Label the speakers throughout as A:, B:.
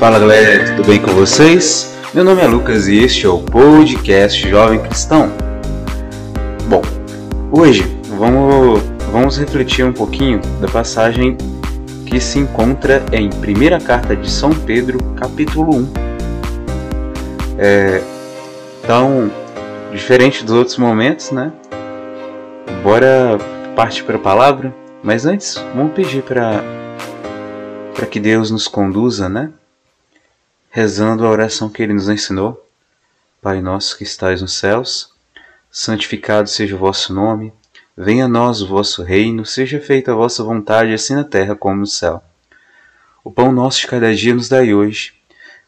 A: Fala galera, tudo bem com vocês? Meu nome é Lucas e este é o podcast Jovem Cristão. Bom, hoje vamos, vamos refletir um pouquinho da passagem que se encontra em Primeira Carta de São Pedro, capítulo 1. É, então, diferente dos outros momentos, né? Bora partir para a palavra, mas antes vamos pedir para para que Deus nos conduza, né? rezando a oração que ele nos ensinou. Pai nosso que estais nos céus, santificado seja o vosso nome, venha a nós o vosso reino, seja feita a vossa vontade, assim na terra como no céu. O pão nosso de cada dia nos dai hoje.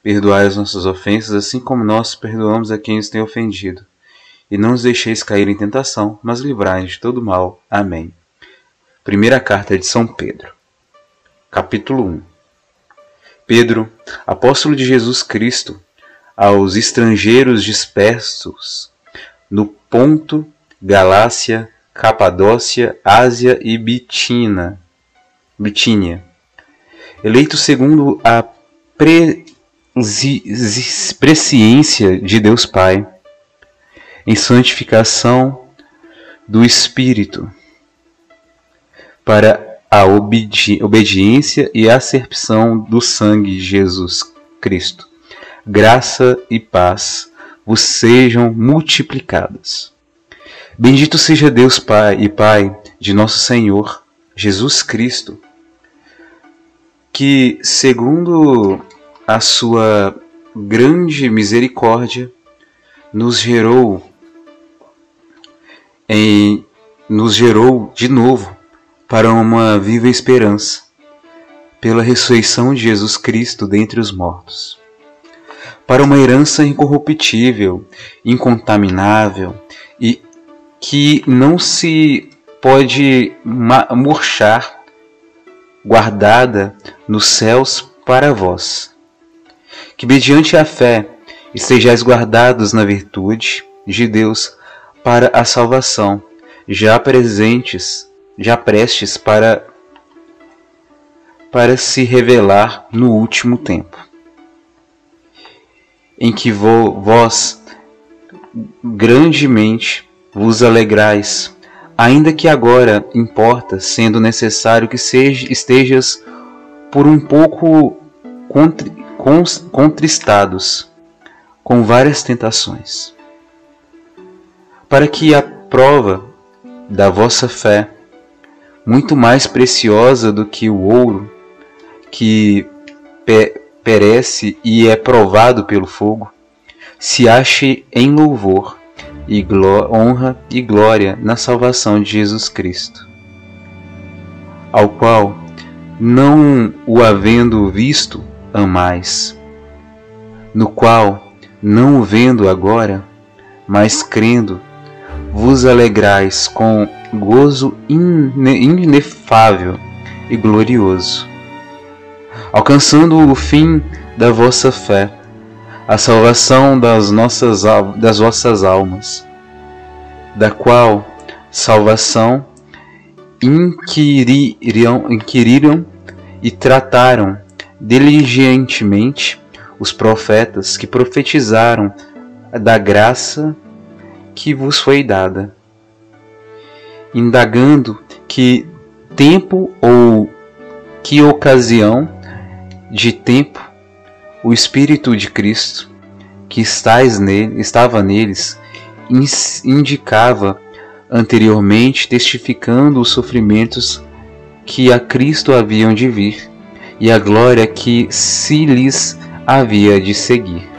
A: Perdoai as nossas ofensas, assim como nós perdoamos a quem nos tem ofendido. E não nos deixeis cair em tentação, mas livrai-nos de todo mal. Amém. Primeira carta de São Pedro. Capítulo 1 Pedro, apóstolo de Jesus Cristo, aos estrangeiros dispersos no Ponto, Galácia, Capadócia, Ásia e Bitina, Bitínia, eleito segundo a presciência de Deus Pai, em santificação do Espírito, para a obedi obediência e acerção do sangue de Jesus Cristo. Graça e paz vos sejam multiplicadas. Bendito seja Deus Pai e Pai de nosso Senhor Jesus Cristo, que, segundo a sua grande misericórdia, nos gerou em nos gerou de novo para uma viva esperança, pela ressurreição de Jesus Cristo dentre os mortos, para uma herança incorruptível, incontaminável e que não se pode murchar, guardada nos céus para vós, que mediante a fé estejais guardados na virtude de Deus para a salvação, já presentes já prestes para para se revelar no último tempo, em que vós grandemente vos alegrais, ainda que agora importa, sendo necessário que seja, estejas por um pouco contristados com várias tentações, para que a prova da vossa fé muito mais preciosa do que o ouro, que pe perece e é provado pelo fogo, se ache em louvor e honra e glória na salvação de Jesus Cristo, ao qual, não o havendo visto, amais, no qual, não o vendo agora, mas crendo, vos alegrais com gozo inefável e glorioso, alcançando o fim da vossa fé, a salvação das nossas das vossas almas, da qual salvação inquiriram, inquiriram e trataram diligentemente os profetas que profetizaram da graça que vos foi dada, indagando que tempo ou que ocasião de tempo o Espírito de Cristo que estais nele, estava neles indicava anteriormente, testificando os sofrimentos que a Cristo haviam de vir e a glória que se lhes havia de seguir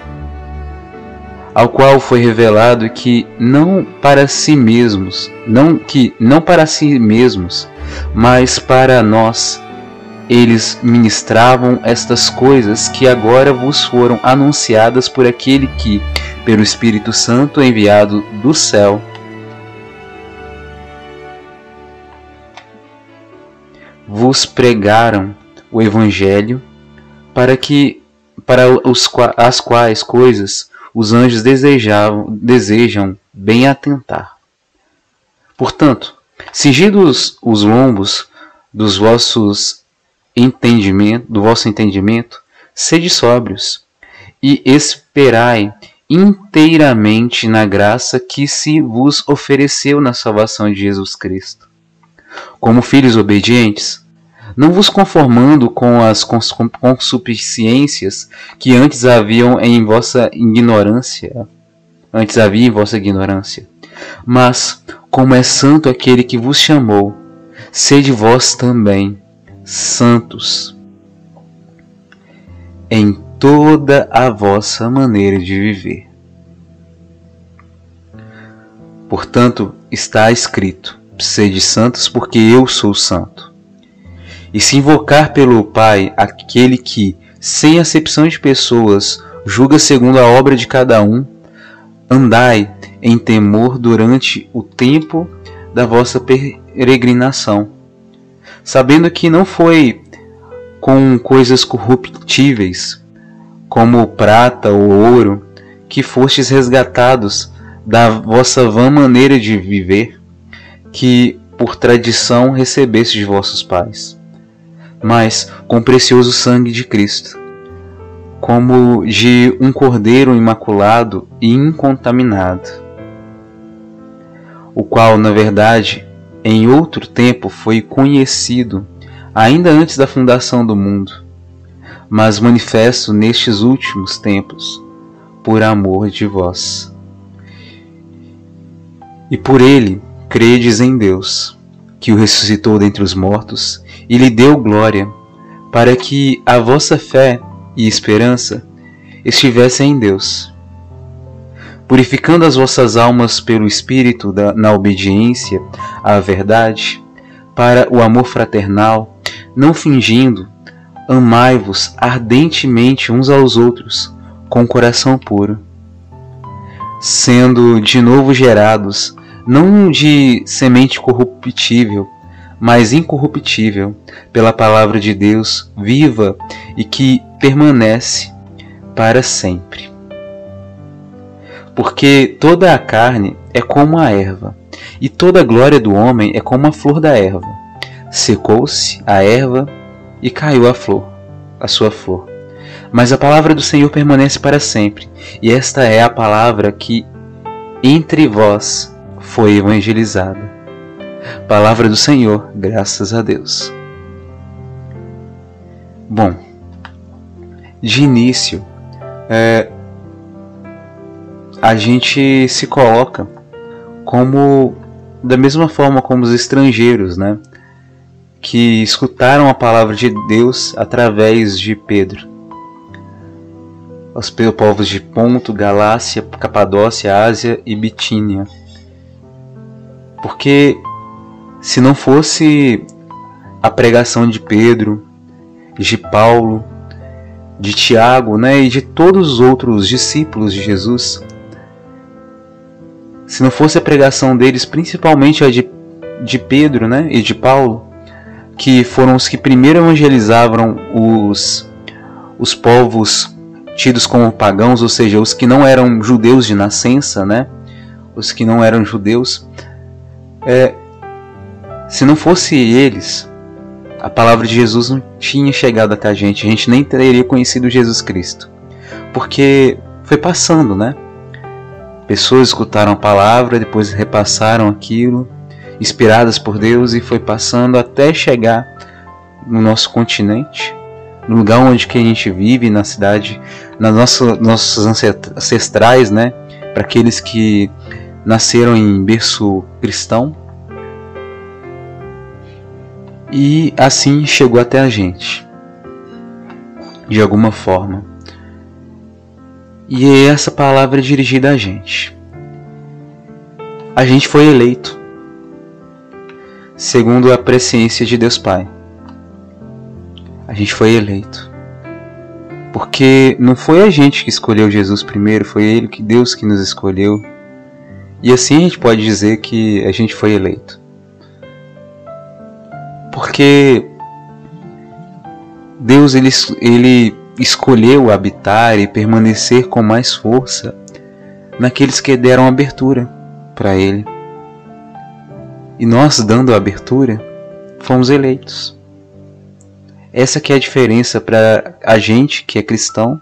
A: ao qual foi revelado que não para si mesmos, não que não para si mesmos, mas para nós. Eles ministravam estas coisas que agora vos foram anunciadas por aquele que, pelo Espírito Santo enviado do céu, vos pregaram o Evangelho para que para os, as quais coisas os anjos desejavam, desejam bem atentar. Portanto, cingidos os lombos dos vossos entendimento, do vosso entendimento, sede sóbrios e esperai inteiramente na graça que se vos ofereceu na salvação de Jesus Cristo. Como filhos obedientes, não vos conformando com as consuficiências que antes haviam em vossa ignorância, antes havia em vossa ignorância, mas como é santo aquele que vos chamou, sede vós também santos em toda a vossa maneira de viver. Portanto, está escrito: sede santos, porque eu sou santo. E se invocar pelo Pai aquele que, sem acepção de pessoas, julga segundo a obra de cada um, andai em temor durante o tempo da vossa peregrinação. Sabendo que não foi com coisas corruptíveis, como prata ou ouro, que fostes resgatados da vossa vã maneira de viver, que por tradição recebestes de vossos pais, mas com o precioso sangue de Cristo, como de um cordeiro imaculado e incontaminado, o qual, na verdade, em outro tempo foi conhecido, ainda antes da fundação do mundo, mas manifesto nestes últimos tempos, por amor de vós. E por ele credes em Deus, que o ressuscitou dentre os mortos e lhe deu glória, para que a vossa fé e esperança estivessem em Deus purificando as vossas almas pelo Espírito da, na obediência à verdade, para o amor fraternal, não fingindo, amai-vos ardentemente uns aos outros, com coração puro, sendo de novo gerados, não de semente corruptível, mas incorruptível, pela palavra de Deus viva e que permanece para sempre porque toda a carne é como a erva, e toda a glória do homem é como a flor da erva. Secou-se a erva e caiu a flor, a sua flor. Mas a palavra do Senhor permanece para sempre, e esta é a palavra que entre vós foi evangelizada. Palavra do Senhor, graças a Deus. Bom, de início, é, a gente se coloca como da mesma forma como os estrangeiros, né, que escutaram a palavra de Deus através de Pedro. Os povos de Ponto, Galácia, Capadócia, Ásia e Bitínia. Porque se não fosse a pregação de Pedro, de Paulo, de Tiago, né, e de todos os outros discípulos de Jesus, se não fosse a pregação deles, principalmente a de, de Pedro né, e de Paulo, que foram os que primeiro evangelizavam os, os povos tidos como pagãos, ou seja, os que não eram judeus de nascença, né, os que não eram judeus, é, se não fosse eles, a palavra de Jesus não tinha chegado até a gente, a gente nem teria conhecido Jesus Cristo, porque foi passando, né? Pessoas escutaram a palavra, depois repassaram aquilo, inspiradas por Deus, e foi passando até chegar no nosso continente, no lugar onde que a gente vive, na cidade, nas nossas, nossos ancestrais, né? Para aqueles que nasceram em berço cristão. E assim chegou até a gente, de alguma forma. E é essa palavra dirigida a gente. A gente foi eleito, segundo a presciência de Deus Pai. A gente foi eleito. Porque não foi a gente que escolheu Jesus primeiro, foi ele que Deus que nos escolheu. E assim a gente pode dizer que a gente foi eleito. Porque Deus ele, ele escolheu habitar e permanecer com mais força naqueles que deram abertura para Ele. E nós, dando abertura, fomos eleitos. Essa que é a diferença para a gente que é cristão,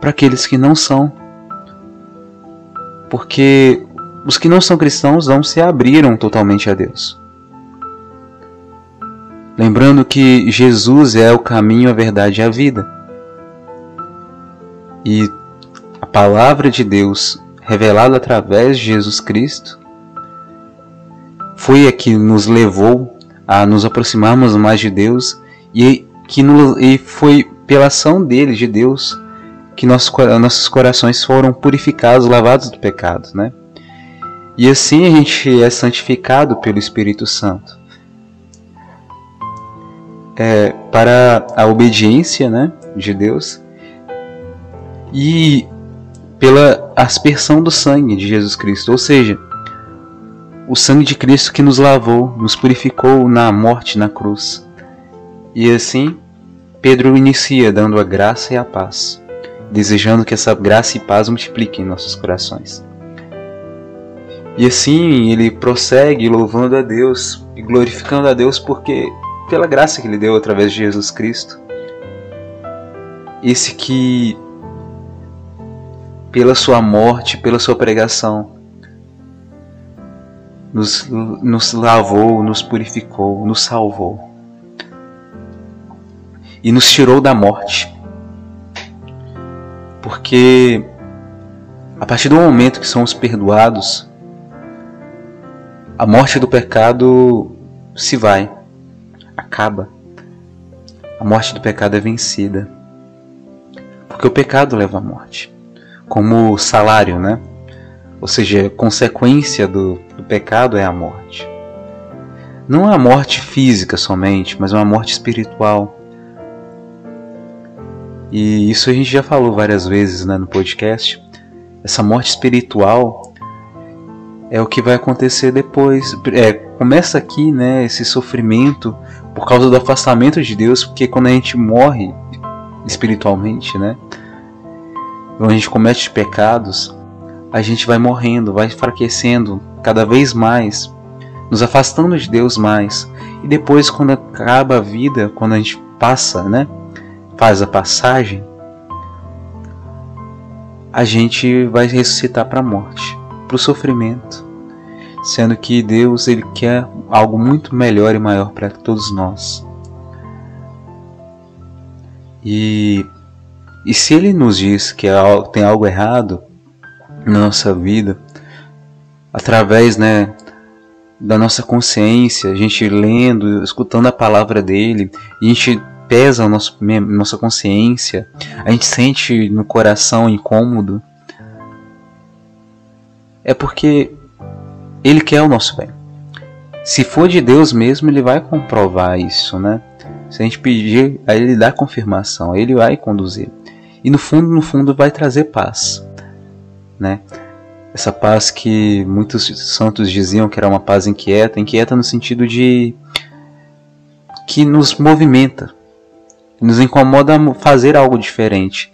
A: para aqueles que não são. Porque os que não são cristãos não se abriram totalmente a Deus. Lembrando que Jesus é o caminho, a verdade e a vida. E a palavra de Deus, revelada através de Jesus Cristo, foi a que nos levou a nos aproximarmos mais de Deus e que nos, e foi pela ação dele, de Deus, que nossos, nossos corações foram purificados, lavados do pecado, né? E assim a gente é santificado pelo Espírito Santo. É, para a obediência né, de Deus e pela aspersão do sangue de Jesus Cristo, ou seja, o sangue de Cristo que nos lavou, nos purificou na morte na cruz. E assim, Pedro inicia dando a graça e a paz, desejando que essa graça e paz multipliquem em nossos corações. E assim ele prossegue louvando a Deus e glorificando a Deus porque pela graça que ele deu através de Jesus Cristo. Esse que pela sua morte, pela sua pregação, nos, nos lavou, nos purificou, nos salvou e nos tirou da morte. Porque a partir do momento que somos perdoados, a morte do pecado se vai, acaba. A morte do pecado é vencida. Porque o pecado leva à morte, como salário, né? Ou seja, consequência do, do pecado é a morte. Não é a morte física somente, mas uma morte espiritual. E isso a gente já falou várias vezes né, no podcast. Essa morte espiritual é o que vai acontecer depois. É, começa aqui, né, esse sofrimento por causa do afastamento de Deus, porque quando a gente morre espiritualmente, né, quando a gente comete pecados, a gente vai morrendo, vai enfraquecendo cada vez mais, nos afastando de Deus mais. E depois, quando acaba a vida, quando a gente passa, né, faz a passagem, a gente vai ressuscitar para a morte para o sofrimento, sendo que Deus ele quer algo muito melhor e maior para todos nós. E, e se Ele nos diz que tem algo errado na nossa vida, através né, da nossa consciência, a gente lendo, escutando a palavra dele, a gente pesa a nosso, nossa consciência, a gente sente no coração incômodo, é porque ele quer o nosso bem. Se for de Deus mesmo, ele vai comprovar isso, né? Se a gente pedir, aí ele dá confirmação, ele vai conduzir. E no fundo, no fundo, vai trazer paz, né? Essa paz que muitos santos diziam que era uma paz inquieta, inquieta no sentido de que nos movimenta, nos incomoda fazer algo diferente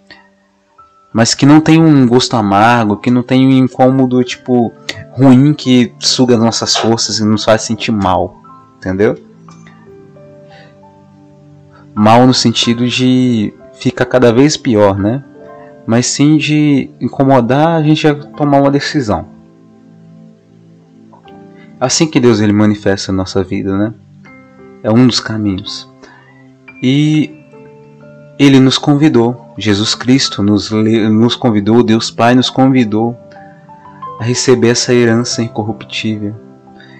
A: mas que não tem um gosto amargo, que não tem um incômodo tipo ruim que suga nossas forças e nos faz sentir mal, entendeu? Mal no sentido de fica cada vez pior, né? Mas sim de incomodar a gente a tomar uma decisão. Assim que Deus ele manifesta a nossa vida, né? É um dos caminhos. E ele nos convidou, Jesus Cristo nos, nos convidou, Deus Pai nos convidou a receber essa herança incorruptível,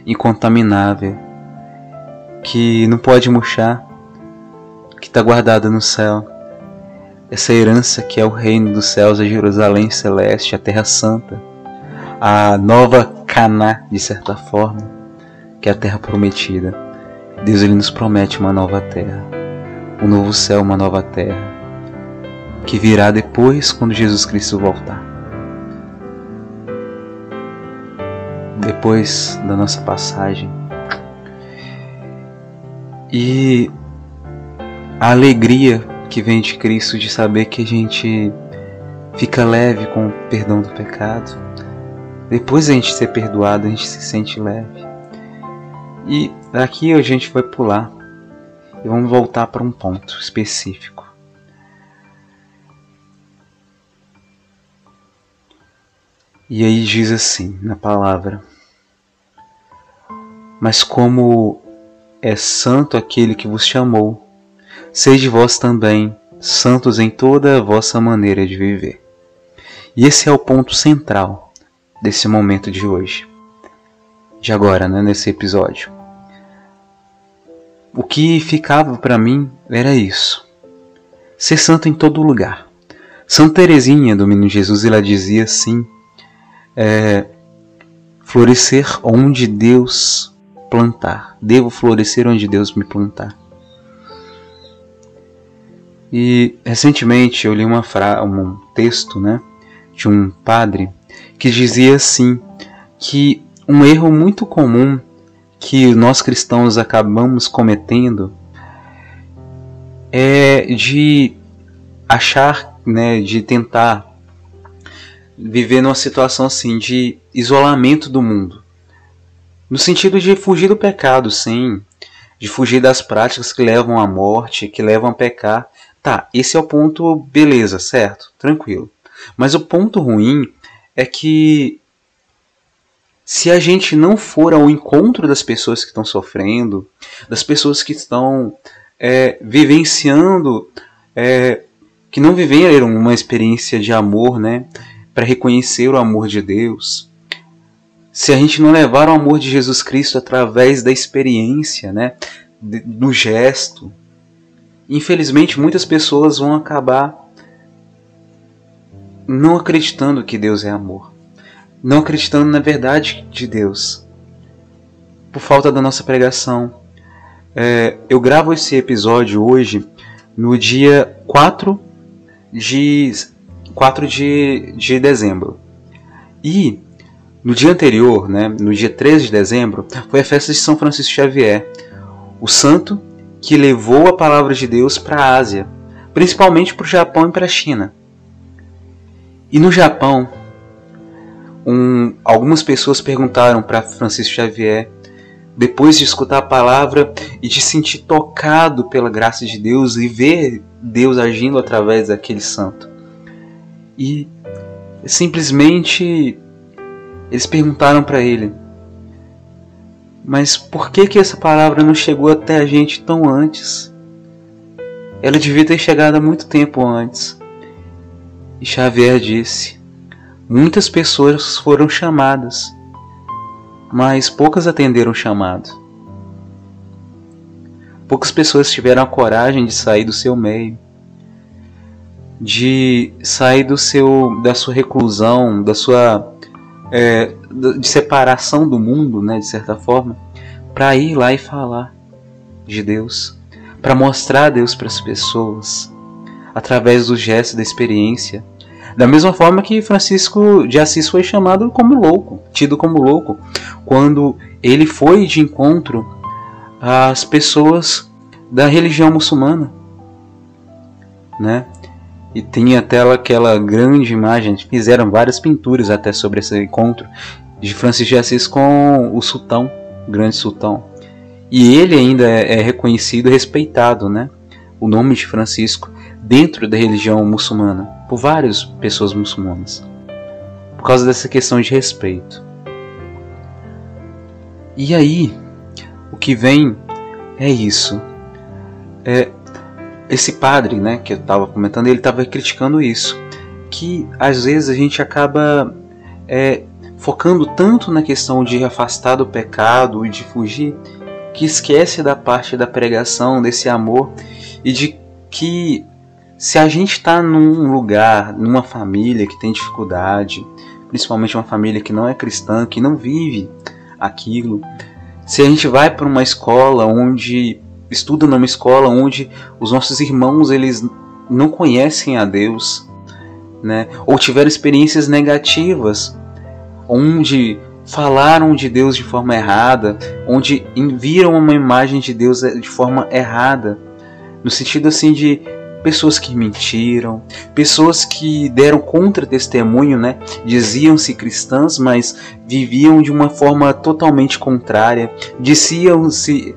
A: incontaminável, que não pode murchar, que está guardada no céu. Essa herança que é o reino dos céus, a Jerusalém celeste, a Terra Santa, a nova Caná, de certa forma, que é a terra prometida. Deus ele nos promete uma nova terra um novo céu, uma nova terra, que virá depois quando Jesus Cristo voltar. Depois da nossa passagem. E a alegria que vem de Cristo, de saber que a gente fica leve com o perdão do pecado. Depois a gente ser perdoado, a gente se sente leve. E daqui a gente vai pular e vamos voltar para um ponto específico. E aí diz assim na palavra: Mas como é santo aquele que vos chamou, sede vós também santos em toda a vossa maneira de viver. E esse é o ponto central desse momento de hoje, de agora, né, nesse episódio. O que ficava para mim era isso: ser santo em todo lugar. Santa Teresinha do Menino Jesus ela dizia assim é, florescer onde Deus plantar. Devo florescer onde Deus me plantar. E recentemente eu li uma um texto né, de um padre que dizia assim que um erro muito comum que nós cristãos acabamos cometendo é de achar, né, de tentar viver numa situação assim de isolamento do mundo. No sentido de fugir do pecado, sim, de fugir das práticas que levam à morte, que levam a pecar. Tá, esse é o ponto, beleza, certo, tranquilo. Mas o ponto ruim é que se a gente não for ao encontro das pessoas que estão sofrendo, das pessoas que estão é, vivenciando, é, que não viveram uma experiência de amor, né? Para reconhecer o amor de Deus, se a gente não levar o amor de Jesus Cristo através da experiência, né, do gesto, infelizmente muitas pessoas vão acabar não acreditando que Deus é amor, não acreditando na verdade de Deus, por falta da nossa pregação. É, eu gravo esse episódio hoje no dia 4 de 4 de, de dezembro. E no dia anterior, né, no dia 13 de dezembro, foi a festa de São Francisco Xavier, o santo que levou a palavra de Deus para a Ásia, principalmente para o Japão e para a China. E no Japão, um, algumas pessoas perguntaram para Francisco Xavier, depois de escutar a palavra e de sentir tocado pela graça de Deus e ver Deus agindo através daquele santo. E simplesmente eles perguntaram para ele: Mas por que que essa palavra não chegou até a gente tão antes? Ela devia ter chegado há muito tempo antes. E Xavier disse: Muitas pessoas foram chamadas, mas poucas atenderam o chamado. Poucas pessoas tiveram a coragem de sair do seu meio de sair do seu, da sua reclusão, da sua é, de separação do mundo, né, de certa forma, para ir lá e falar de Deus, para mostrar Deus para as pessoas através do gesto da experiência. Da mesma forma que Francisco de Assis foi chamado como louco, tido como louco, quando ele foi de encontro às pessoas da religião muçulmana, né? E tinha até aquela grande imagem, fizeram várias pinturas até sobre esse encontro de Francisco de Assis com o sultão, o grande sultão. E ele ainda é, é reconhecido e respeitado, né? O nome de Francisco dentro da religião muçulmana por várias pessoas muçulmanas. Por causa dessa questão de respeito. E aí, o que vem é isso. É, esse padre, né, que eu estava comentando, ele estava criticando isso, que às vezes a gente acaba é, focando tanto na questão de afastar do pecado e de fugir, que esquece da parte da pregação, desse amor e de que se a gente está num lugar, numa família que tem dificuldade, principalmente uma família que não é cristã, que não vive aquilo, se a gente vai para uma escola onde estuda numa escola onde os nossos irmãos eles não conhecem a Deus, né? Ou tiveram experiências negativas, onde falaram de Deus de forma errada, onde viram uma imagem de Deus eh, de forma errada, no sentido assim de pessoas que mentiram, pessoas que deram contra-testemunho, né? Diziam-se cristãs, mas viviam de uma forma totalmente contrária, diziam-se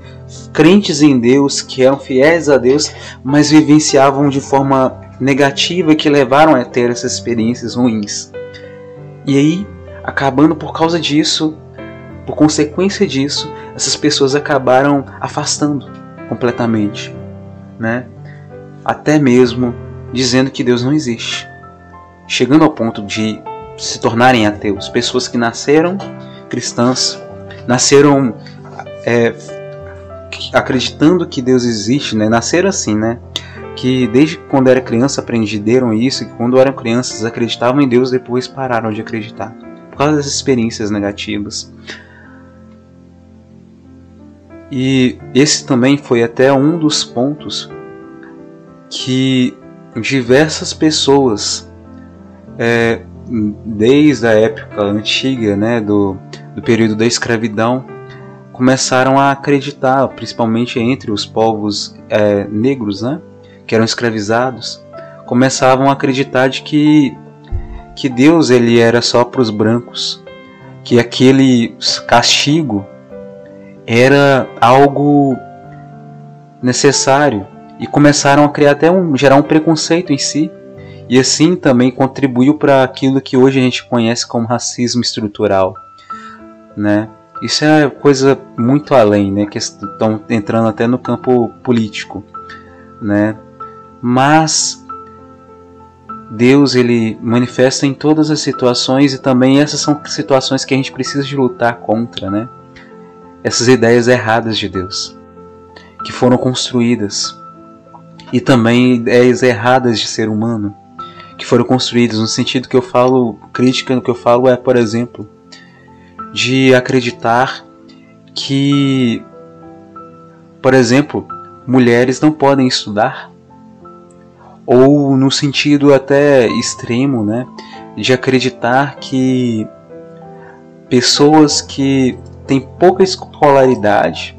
A: crentes em Deus, que eram fiéis a Deus, mas vivenciavam de forma negativa que levaram a ter essas experiências ruins. E aí, acabando por causa disso, por consequência disso, essas pessoas acabaram afastando completamente, né? Até mesmo dizendo que Deus não existe, chegando ao ponto de se tornarem ateus, pessoas que nasceram cristãs, nasceram é, acreditando que Deus existe, né? Nasceram assim, né? Que desde quando era criança aprenderam isso, que quando eram crianças acreditavam em Deus, depois pararam de acreditar por causa das experiências negativas. E esse também foi até um dos pontos que diversas pessoas, é, desde a época antiga, né, do, do período da escravidão, começaram a acreditar, principalmente entre os povos é, negros, né, que eram escravizados, começavam a acreditar de que que Deus ele era só para os brancos, que aquele castigo era algo necessário e começaram a criar até um gerar um preconceito em si e assim também contribuiu para aquilo que hoje a gente conhece como racismo estrutural, né? Isso é coisa muito além, né? Que estão entrando até no campo político, né? Mas Deus ele manifesta em todas as situações e também essas são situações que a gente precisa de lutar contra, né? essas ideias erradas de Deus, que foram construídas, e também ideias erradas de ser humano, que foram construídas no sentido que eu falo, crítica no que eu falo é, por exemplo, de acreditar que, por exemplo, mulheres não podem estudar, ou no sentido até extremo, né, de acreditar que pessoas que têm pouca escolaridade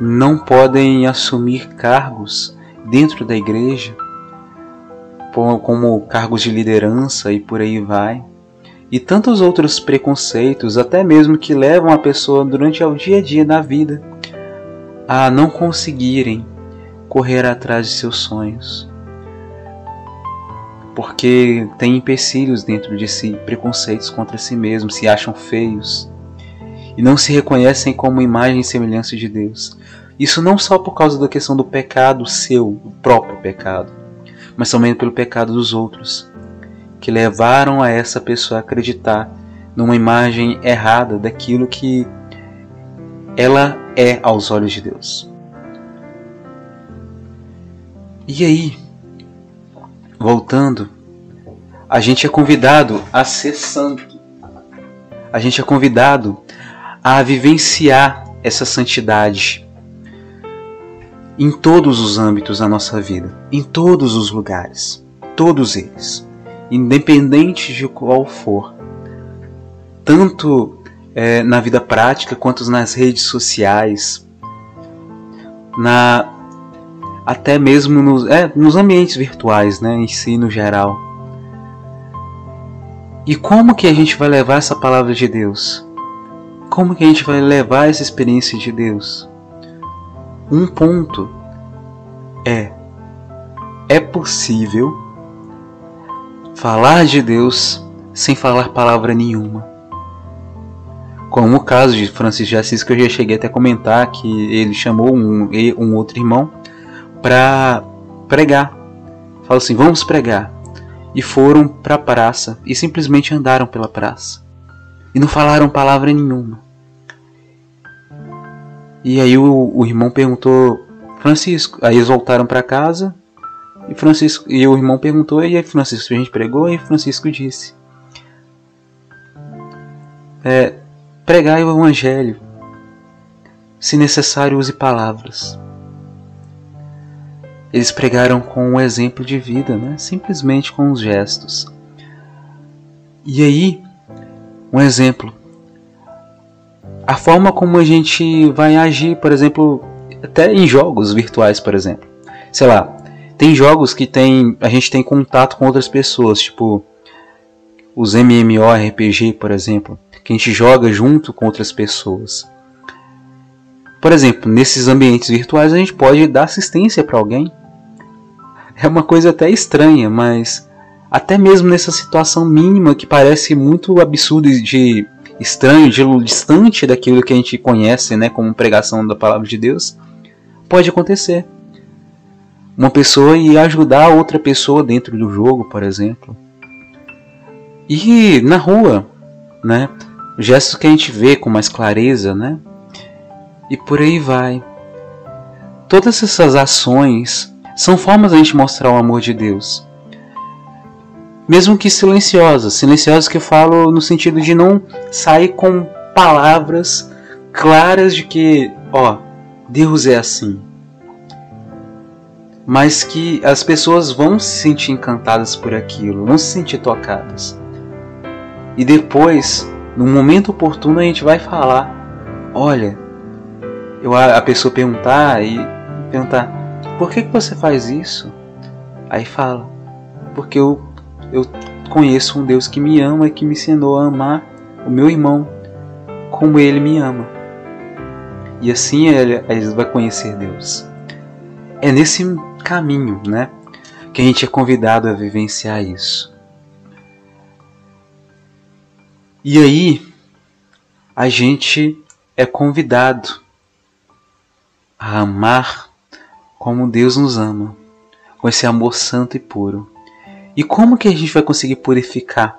A: não podem assumir cargos dentro da igreja, como cargos de liderança e por aí vai. E tantos outros preconceitos, até mesmo que levam a pessoa durante o dia a dia da vida a não conseguirem correr atrás de seus sonhos. Porque tem empecilhos dentro de si, preconceitos contra si mesmos, se acham feios, e não se reconhecem como imagem e semelhança de Deus. Isso não só por causa da questão do pecado seu, o próprio pecado, mas também pelo pecado dos outros, que levaram a essa pessoa a acreditar numa imagem errada daquilo que ela é aos olhos de Deus. E aí, voltando, a gente é convidado a ser santo. A gente é convidado a vivenciar essa santidade em todos os âmbitos da nossa vida, em todos os lugares, todos eles, independente de qual for, tanto é, na vida prática quanto nas redes sociais, na até mesmo nos, é, nos ambientes virtuais, né, em si no geral. E como que a gente vai levar essa palavra de Deus? Como que a gente vai levar essa experiência de Deus? Um ponto é: é possível falar de Deus sem falar palavra nenhuma. Como o caso de Francis de Assis, que eu já cheguei até a comentar que ele chamou um, um outro irmão para pregar. Falou assim: vamos pregar. E foram para a praça e simplesmente andaram pela praça. E não falaram palavra nenhuma. E aí o, o irmão perguntou, Francisco. Aí eles voltaram para casa e Francisco e o irmão perguntou e aí Francisco a gente pregou e Francisco disse: é, pregai o evangelho. Se necessário use palavras. Eles pregaram com um exemplo de vida, né? simplesmente com os gestos. E aí, um exemplo a forma como a gente vai agir, por exemplo, até em jogos virtuais, por exemplo. Sei lá, Tem jogos que tem a gente tem contato com outras pessoas, tipo os MMORPG, por exemplo, que a gente joga junto com outras pessoas. Por exemplo, nesses ambientes virtuais a gente pode dar assistência para alguém. É uma coisa até estranha, mas até mesmo nessa situação mínima que parece muito absurda de estranho, de distante daquilo que a gente conhece, né, como pregação da palavra de Deus, pode acontecer. Uma pessoa ir ajudar outra pessoa dentro do jogo, por exemplo. E na rua, né? Gestos que a gente vê com mais clareza, né? E por aí vai. Todas essas ações são formas da gente mostrar o amor de Deus mesmo que silenciosas. Silenciosas que eu falo no sentido de não sair com palavras claras de que, ó, Deus é assim. Mas que as pessoas vão se sentir encantadas por aquilo, vão se sentir tocadas. E depois, no momento oportuno, a gente vai falar: olha, eu, a pessoa perguntar e perguntar: por que, que você faz isso? Aí fala: porque eu eu conheço um Deus que me ama e que me ensinou a amar o meu irmão como ele me ama. E assim ele, ele vai conhecer Deus. É nesse caminho, né, que a gente é convidado a vivenciar isso. E aí a gente é convidado a amar como Deus nos ama, com esse amor santo e puro. E como que a gente vai conseguir purificar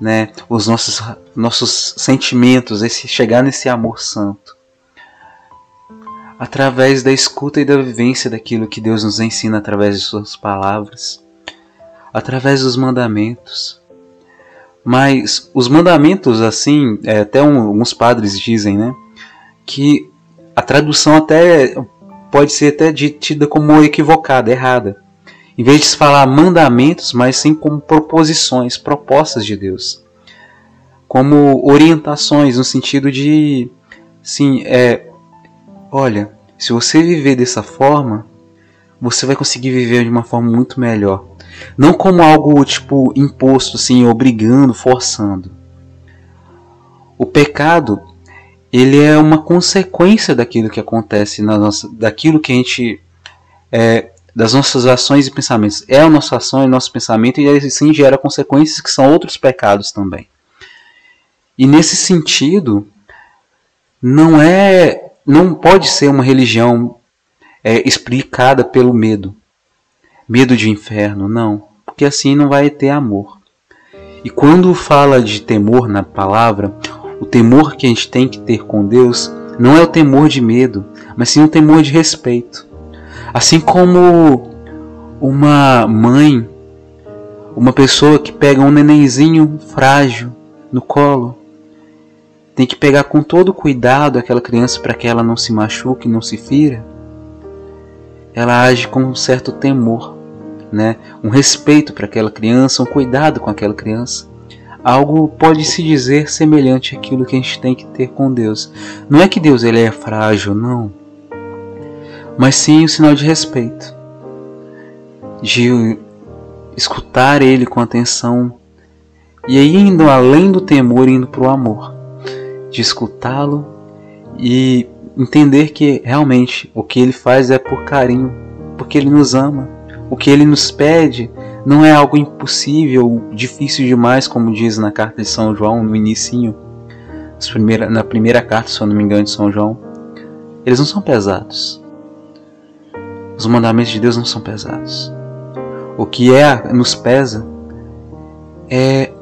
A: né, os nossos, nossos sentimentos, esse chegar nesse amor santo? Através da escuta e da vivência daquilo que Deus nos ensina através de Suas palavras, através dos mandamentos. Mas os mandamentos, assim, é, até um, alguns padres dizem, né, que a tradução até pode ser até tida como equivocada, errada em vez de falar mandamentos, mas sim como proposições, propostas de Deus, como orientações no sentido de, sim, é, olha, se você viver dessa forma, você vai conseguir viver de uma forma muito melhor, não como algo tipo imposto, assim, obrigando, forçando. O pecado ele é uma consequência daquilo que acontece na nossa, daquilo que a gente é, das nossas ações e pensamentos. É a nossa ação e nosso pensamento, e assim gera consequências que são outros pecados também. E nesse sentido, não é, não pode ser uma religião é, explicada pelo medo, medo de inferno, não, porque assim não vai ter amor. E quando fala de temor na palavra, o temor que a gente tem que ter com Deus não é o temor de medo, mas sim o temor de respeito. Assim como uma mãe, uma pessoa que pega um nenenzinho frágil no colo, tem que pegar com todo cuidado aquela criança para que ela não se machuque, não se fira. Ela age com um certo temor, né? um respeito para aquela criança, um cuidado com aquela criança. Algo pode se dizer semelhante àquilo que a gente tem que ter com Deus. Não é que Deus ele é frágil, não mas sim um sinal de respeito, de escutar ele com atenção e aí indo além do temor, indo para o amor, de escutá-lo e entender que realmente o que ele faz é por carinho, porque ele nos ama. O que ele nos pede não é algo impossível, difícil demais, como diz na carta de São João, no início, na primeira carta, se eu não me engano, de São João. Eles não são pesados. Os mandamentos de Deus não são pesados. O que é nos pesa é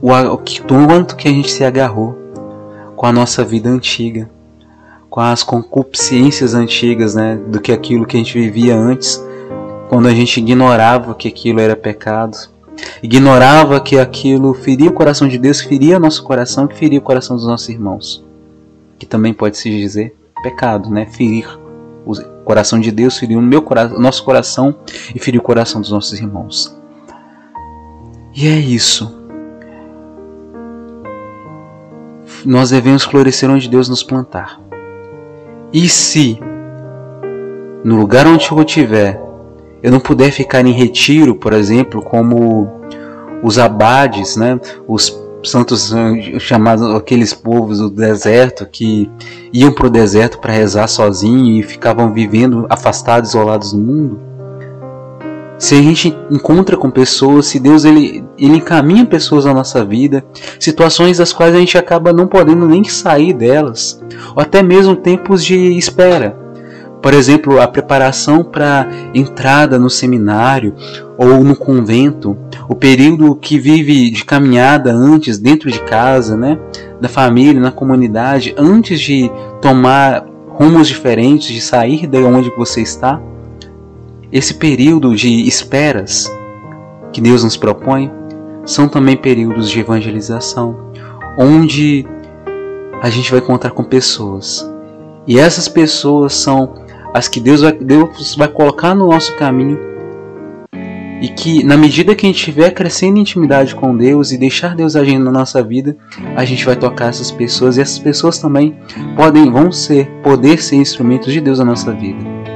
A: o, quanto que a gente se agarrou com a nossa vida antiga, com as concupiscências antigas, né, do que aquilo que a gente vivia antes, quando a gente ignorava que aquilo era pecado, ignorava que aquilo feria o coração de Deus, feria nosso coração, que feria o coração dos nossos irmãos, que também pode se dizer pecado, né, ferir o coração de Deus feriu o meu coração, nosso coração e feriu o coração dos nossos irmãos. E é isso. Nós devemos florescer onde Deus nos plantar. E se no lugar onde eu estiver, eu não puder ficar em retiro, por exemplo, como os abades, né, os santos chamados aqueles povos do deserto que iam para o deserto para rezar sozinho e ficavam vivendo afastados, isolados do mundo. Se a gente encontra com pessoas, se Deus ele, ele encaminha pessoas na nossa vida, situações das quais a gente acaba não podendo nem sair delas, ou até mesmo tempos de espera. Por exemplo, a preparação para entrada no seminário ou no convento, o período que vive de caminhada antes dentro de casa, né, da família, na comunidade, antes de tomar rumos diferentes, de sair de onde você está. Esse período de esperas que Deus nos propõe são também períodos de evangelização, onde a gente vai encontrar com pessoas. E essas pessoas são as que Deus vai, Deus vai colocar no nosso caminho e que na medida que a gente estiver crescendo em intimidade com Deus e deixar Deus agindo na nossa vida, a gente vai tocar essas pessoas e essas pessoas também podem vão ser poder ser instrumentos de Deus na nossa vida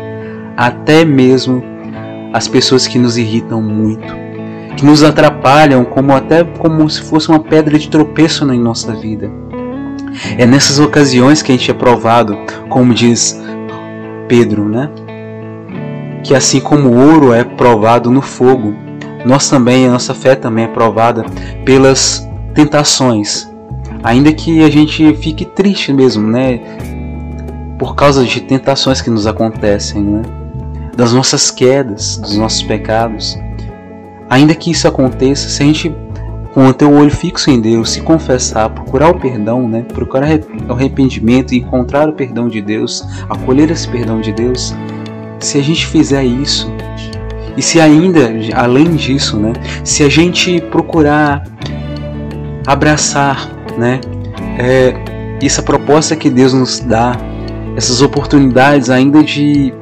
A: até mesmo as pessoas que nos irritam muito, que nos atrapalham, como até como se fosse uma pedra de tropeço na nossa vida. É nessas ocasiões que a gente é provado, como diz Pedro, né? Que assim como o ouro é provado no fogo, nós também, a nossa fé também é provada pelas tentações. Ainda que a gente fique triste mesmo, né? Por causa de tentações que nos acontecem, né? Das nossas quedas, dos nossos pecados. Ainda que isso aconteça, se a gente com o olho fixo em Deus, se confessar, procurar o perdão, né? procurar o arrependimento e encontrar o perdão de Deus, acolher esse perdão de Deus, se a gente fizer isso, e se ainda, além disso, né, se a gente procurar abraçar né, é, essa proposta que Deus nos dá essas oportunidades ainda de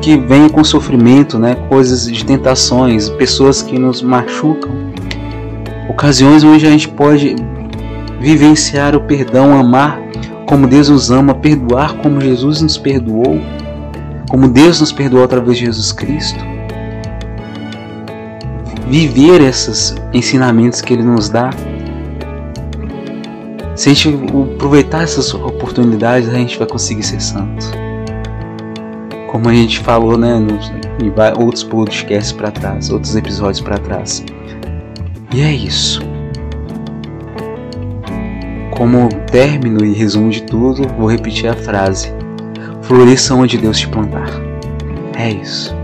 A: que venha com sofrimento, né? Coisas de tentações, pessoas que nos machucam, ocasiões onde a gente pode vivenciar o perdão, amar como Deus nos ama, perdoar como Jesus nos perdoou, como Deus nos perdoou através de Jesus Cristo. Viver esses ensinamentos que Ele nos dá se a gente aproveitar essas oportunidades, a gente vai conseguir ser santo. Como a gente falou, né, nos, em outros podcasts para trás, outros episódios para trás. E é isso. Como término e resumo de tudo, vou repetir a frase: Floresça onde Deus te plantar. É isso.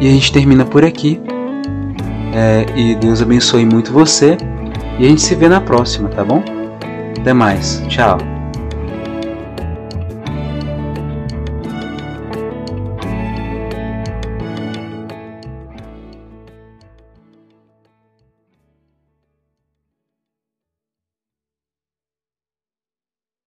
A: E a gente termina por aqui. É, e Deus abençoe muito você. E a gente se vê na próxima, tá bom? Até mais. Tchau.